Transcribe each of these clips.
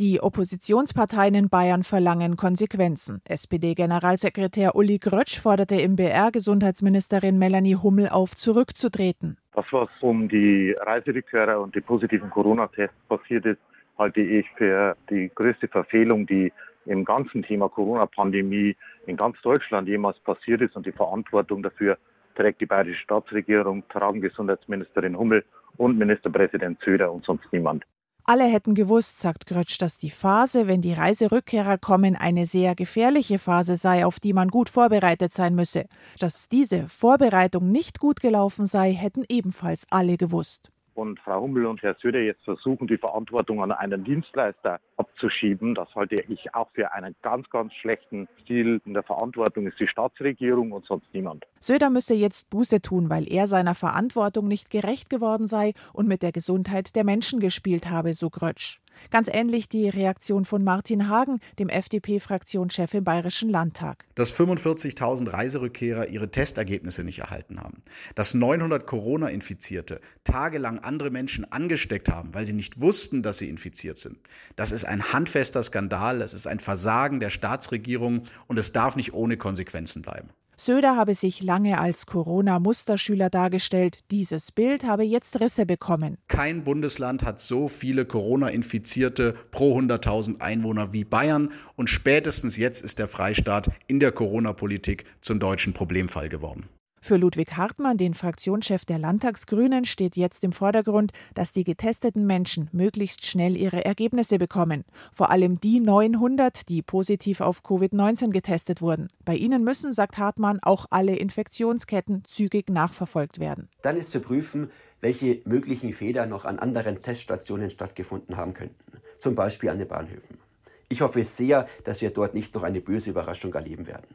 Die Oppositionsparteien in Bayern verlangen Konsequenzen. SPD-Generalsekretär Uli Grötsch forderte im BR Gesundheitsministerin Melanie Hummel auf, zurückzutreten. Das, was um die Reiserückkehrer und die positiven Corona-Tests passiert ist, halte ich für die größte Verfehlung, die im ganzen Thema Corona-Pandemie in ganz Deutschland jemals passiert ist. Und die Verantwortung dafür trägt die bayerische Staatsregierung, tragen Gesundheitsministerin Hummel und Ministerpräsident Söder und sonst niemand. Alle hätten gewusst, sagt Grötsch, dass die Phase, wenn die Reiserückkehrer kommen, eine sehr gefährliche Phase sei, auf die man gut vorbereitet sein müsse. Dass diese Vorbereitung nicht gut gelaufen sei, hätten ebenfalls alle gewusst und Frau Hummel und Herr Söder jetzt versuchen, die Verantwortung an einen Dienstleister abzuschieben, das halte ich auch für einen ganz, ganz schlechten Stil. In der Verantwortung ist die Staatsregierung und sonst niemand. Söder müsse jetzt Buße tun, weil er seiner Verantwortung nicht gerecht geworden sei und mit der Gesundheit der Menschen gespielt habe, so Grötsch. Ganz ähnlich die Reaktion von Martin Hagen, dem FDP-Fraktionschef im Bayerischen Landtag. Dass 45.000 Reiserückkehrer ihre Testergebnisse nicht erhalten haben. Dass 900 Corona-Infizierte tagelang andere Menschen angesteckt haben, weil sie nicht wussten, dass sie infiziert sind. Das ist ein handfester Skandal, es ist ein Versagen der Staatsregierung und es darf nicht ohne Konsequenzen bleiben. Söder habe sich lange als Corona-Musterschüler dargestellt. Dieses Bild habe jetzt Risse bekommen. Kein Bundesland hat so viele Corona-Infizierte pro 100.000 Einwohner wie Bayern. Und spätestens jetzt ist der Freistaat in der Corona-Politik zum deutschen Problemfall geworden. Für Ludwig Hartmann, den Fraktionschef der Landtagsgrünen, steht jetzt im Vordergrund, dass die getesteten Menschen möglichst schnell ihre Ergebnisse bekommen. Vor allem die 900, die positiv auf Covid-19 getestet wurden. Bei ihnen müssen, sagt Hartmann, auch alle Infektionsketten zügig nachverfolgt werden. Dann ist zu prüfen, welche möglichen Fehler noch an anderen Teststationen stattgefunden haben könnten. Zum Beispiel an den Bahnhöfen. Ich hoffe sehr, dass wir dort nicht noch eine böse Überraschung erleben werden.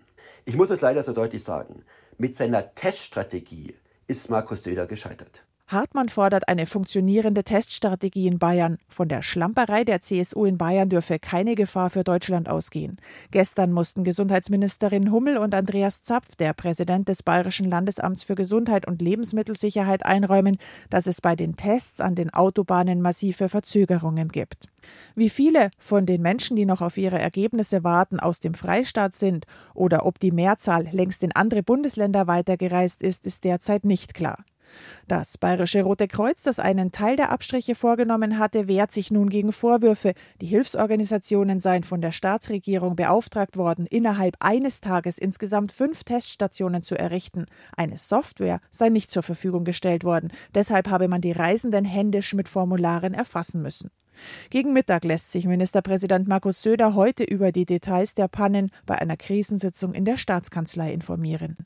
Ich muss es leider so deutlich sagen. Mit seiner Teststrategie ist Markus Söder gescheitert. Hartmann fordert eine funktionierende Teststrategie in Bayern. Von der Schlamperei der CSU in Bayern dürfe keine Gefahr für Deutschland ausgehen. Gestern mussten Gesundheitsministerin Hummel und Andreas Zapf, der Präsident des Bayerischen Landesamts für Gesundheit und Lebensmittelsicherheit, einräumen, dass es bei den Tests an den Autobahnen massive Verzögerungen gibt. Wie viele von den Menschen, die noch auf ihre Ergebnisse warten, aus dem Freistaat sind oder ob die Mehrzahl längst in andere Bundesländer weitergereist ist, ist derzeit nicht klar. Das Bayerische Rote Kreuz, das einen Teil der Abstriche vorgenommen hatte, wehrt sich nun gegen Vorwürfe. Die Hilfsorganisationen seien von der Staatsregierung beauftragt worden, innerhalb eines Tages insgesamt fünf Teststationen zu errichten. Eine Software sei nicht zur Verfügung gestellt worden. Deshalb habe man die Reisenden händisch mit Formularen erfassen müssen. Gegen Mittag lässt sich Ministerpräsident Markus Söder heute über die Details der Pannen bei einer Krisensitzung in der Staatskanzlei informieren.